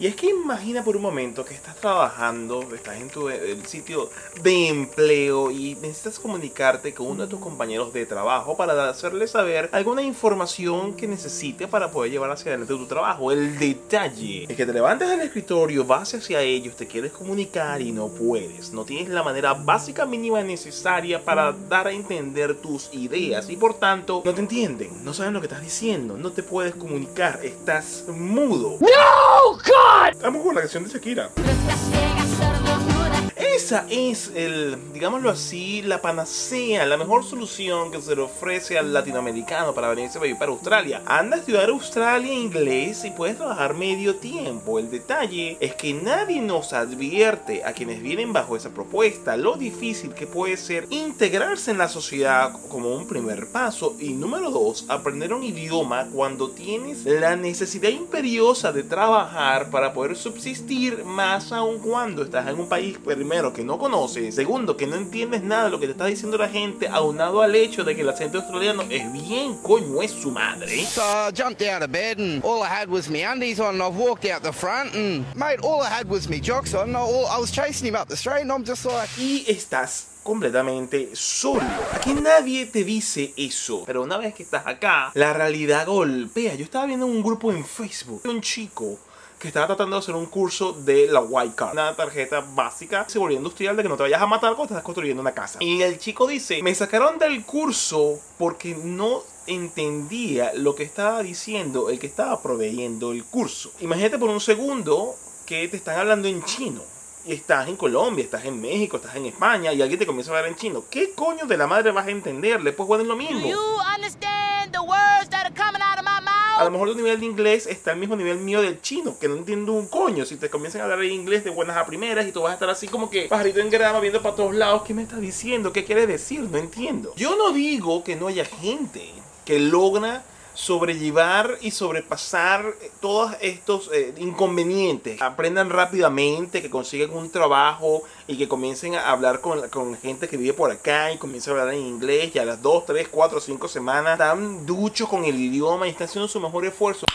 Y es que imagina por un momento que estás trabajando, estás en tu el sitio de empleo y necesitas comunicarte con uno de tus compañeros de trabajo para hacerle saber alguna información que necesite para poder llevar hacia adelante tu trabajo. El detalle es que te levantas del escritorio, vas hacia ellos, te quieres comunicar y no puedes. No tienes la manera básica mínima necesaria para dar a entender tus ideas y por tanto no te entienden, no saben lo que estás diciendo, no te puedes comunicar, estás mudo. No, God! Estamos con la canción de Shakira. Esa es el, digámoslo así, la panacea, la mejor solución que se le ofrece al latinoamericano para venirse a vivir para Australia. Anda a estudiar Australia inglés y puedes trabajar medio tiempo. El detalle es que nadie nos advierte a quienes vienen bajo esa propuesta lo difícil que puede ser integrarse en la sociedad como un primer paso y número dos, aprender un idioma cuando tienes la necesidad imperiosa de trabajar para poder subsistir más aún cuando estás en un país primero que no conoces, segundo que no entiendes nada de lo que te está diciendo la gente, aunado al hecho de que el acento australiano es bien coño es su madre. So I jumped out of bed and all I had was my undies on and I've walked out the front and mate, all I had was my jocks on. I, all, I was chasing him up the street and I'm just like, Y estás completamente solo. Aquí nadie te dice eso. Pero una vez que estás acá, la realidad golpea. Yo estaba viendo un grupo en Facebook un chico que estaba tratando de hacer un curso de la White Card, una tarjeta básica, se volvió industrial de que no te vayas a matar cuando estás construyendo una casa. Y el chico dice, me sacaron del curso porque no entendía lo que estaba diciendo el que estaba proveyendo el curso. Imagínate por un segundo que te están hablando en chino. Estás en Colombia, estás en México, estás en España y alguien te comienza a hablar en chino. ¿Qué coño de la madre vas a entenderle? Pues bueno, es lo mismo. A lo mejor tu nivel de inglés está al mismo nivel mío del chino, que no entiendo un coño. Si te comienzan a hablar en inglés de buenas a primeras y tú vas a estar así como que pajarito en grama viendo para todos lados, ¿qué me estás diciendo? ¿Qué quiere decir? No entiendo. Yo no digo que no haya gente que logra sobrellevar y sobrepasar todos estos eh, inconvenientes. Aprendan rápidamente, que consigan un trabajo y que comiencen a hablar con, con gente que vive por acá y comiencen a hablar en inglés y a las 2, 3, 4, 5 semanas están duchos con el idioma y están haciendo su mejor esfuerzo.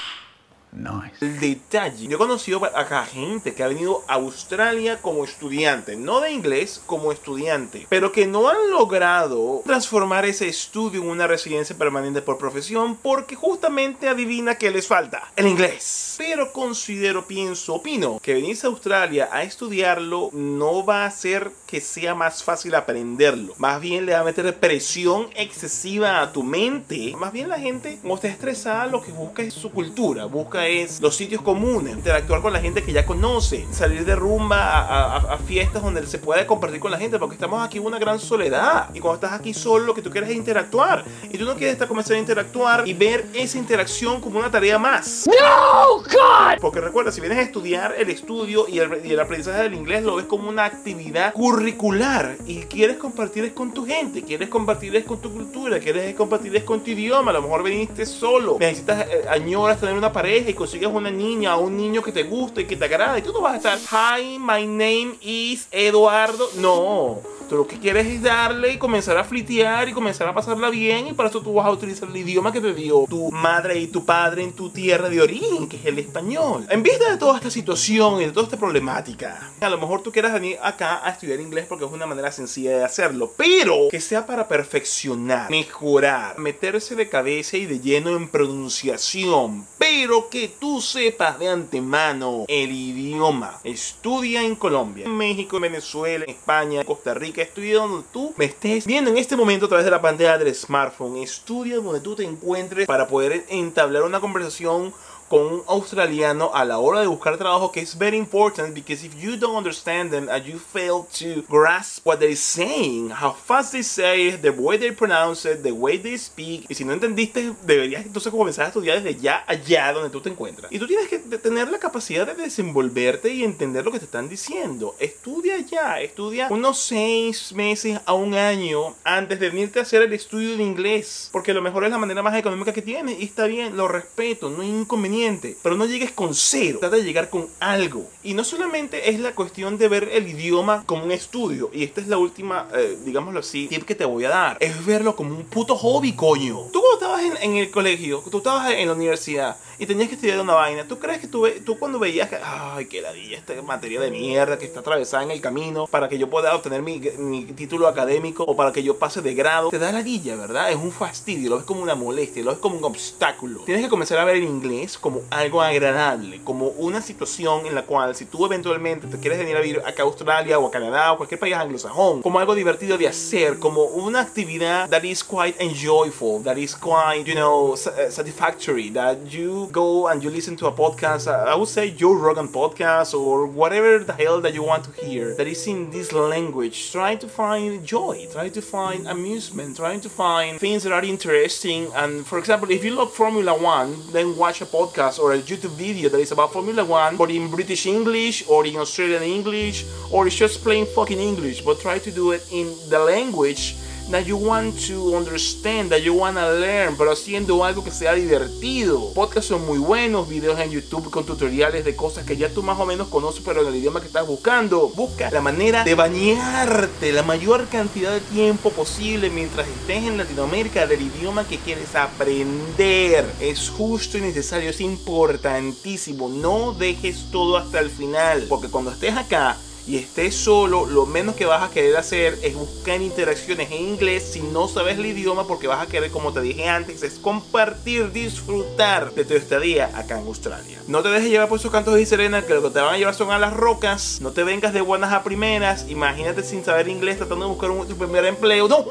Nice. El detalle. Yo he conocido acá gente que ha venido a Australia como estudiante, no de inglés, como estudiante, pero que no han logrado transformar ese estudio en una residencia permanente por profesión porque justamente adivina que les falta el inglés. Pero considero, pienso, opino que venirse a Australia a estudiarlo no va a hacer que sea más fácil aprenderlo. Más bien le va a meter presión excesiva a tu mente. Más bien la gente, como está estresada, lo que busca es su cultura, busca es los sitios comunes, interactuar con la gente que ya conoce, salir de rumba a, a- a fiestas donde se puede compartir con la gente, porque estamos aquí en una gran soledad. Y cuando estás aquí solo, lo que tú quieres es interactuar. Y tú no quieres estar comenzando a interactuar y ver esa interacción como una tarea más. No, God! Porque recuerda, si vienes a estudiar el estudio y el, y el aprendizaje del inglés, lo ves como una actividad curricular y quieres compartir es con tu gente, quieres compartir es con tu cultura, quieres compartir es con tu idioma. A lo mejor viniste solo, necesitas, eh, añoras tener una pareja consigues una niña o un niño que te guste y que te agrade. Tú no vas a estar, hi, my name is Eduardo. No. Tú lo que quieres es darle y comenzar a flitear y comenzar a pasarla bien y para eso tú vas a utilizar el idioma que te dio tu madre y tu padre en tu tierra de origen, que es el español. En vista de toda esta situación y de toda esta problemática, a lo mejor tú quieras venir acá a estudiar inglés porque es una manera sencilla de hacerlo, pero que sea para perfeccionar, mejorar, meterse de cabeza y de lleno en pronunciación, pero que tú sepas de antemano el idioma. Estudia en Colombia, en México, en Venezuela, en España, Costa Rica, estudia donde tú me estés viendo en este momento a través de la pantalla del smartphone. Estudia donde tú te encuentres para poder entablar una conversación con un australiano a la hora de buscar trabajo que es very important because if you don't understand them and you fail to grasp what they're saying, how fast they say it, the way they pronounce it, the way they speak, y si no entendiste, deberías entonces comenzar a estudiar desde ya allá donde tú te encuentras. Y tú tienes que tener la capacidad de desenvolverte y entender lo que te están diciendo. Estudia ya, estudia unos seis meses a un año antes de venirte a hacer el estudio de inglés, porque a lo mejor es la manera más económica que tienes y está bien, lo respeto, no hay inconveniente. Pero no llegues con cero, trata de llegar con algo. Y no solamente es la cuestión de ver el idioma como un estudio, y esta es la última, eh, digámoslo así, tip que te voy a dar, es verlo como un puto hobby, coño. Tú cuando estabas en, en el colegio, tú estabas en la universidad y tenías que estudiar una vaina, ¿tú crees que tú, tú cuando veías que, ay, qué ladilla, esta materia de mierda que está atravesada en el camino para que yo pueda obtener mi, mi título académico o para que yo pase de grado, te da ladilla, ¿verdad? Es un fastidio, lo ves como una molestia, lo ves como un obstáculo. Tienes que comenzar a ver el inglés como algo agradable, como una situación en la cual si tú eventualmente te quieres venir a vivir acá a Australia o a Canadá o cualquier país anglosajón, como algo divertido de hacer, como una actividad that is quite enjoyable, that is quite, you know, uh, satisfactory, that you go and you listen to a podcast, I would say Joe Rogan podcast or whatever the hell that you want to hear that is in this language. Try to find joy, try to find amusement, trying to find things that are interesting. And for example, if you love Formula One, then watch a podcast or a YouTube video that is about Formula One, but in British English or in Australian English, or it's just plain fucking English, but try to do it in the language that you want to understand, that you want to learn, pero haciendo algo que sea divertido. Podcasts son muy buenos, videos en YouTube con tutoriales de cosas que ya tú más o menos conoces, pero en el idioma que estás buscando. Busca la manera de bañarte la mayor cantidad de tiempo posible mientras estés en Latinoamérica del idioma que quieres aprender. Es justo y necesario, es importantísimo. No dejes todo hasta el final, porque cuando estés acá, y estés solo, lo menos que vas a querer hacer es buscar interacciones en inglés si no sabes el idioma porque vas a querer, como te dije antes, es compartir, disfrutar de tu estadía acá en Australia. No te dejes llevar por esos cantos de sirena que lo que te van a llevar son a las rocas. No te vengas de buenas a primeras. Imagínate sin saber inglés tratando de buscar un, tu primer empleo. No,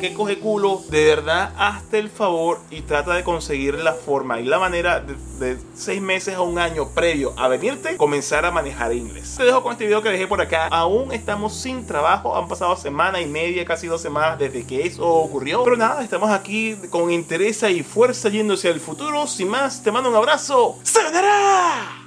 que coge culo. De verdad, hazte el favor y trata de conseguir la forma y la manera de, de seis meses a un año previo a venirte, comenzar a manejar inglés. Te dejo este video que dejé por acá. Aún estamos sin trabajo. Han pasado semana y media, casi dos semanas desde que eso ocurrió. Pero nada, estamos aquí con interés y fuerza yéndose al futuro. Sin más, te mando un abrazo. ¡Sayonara!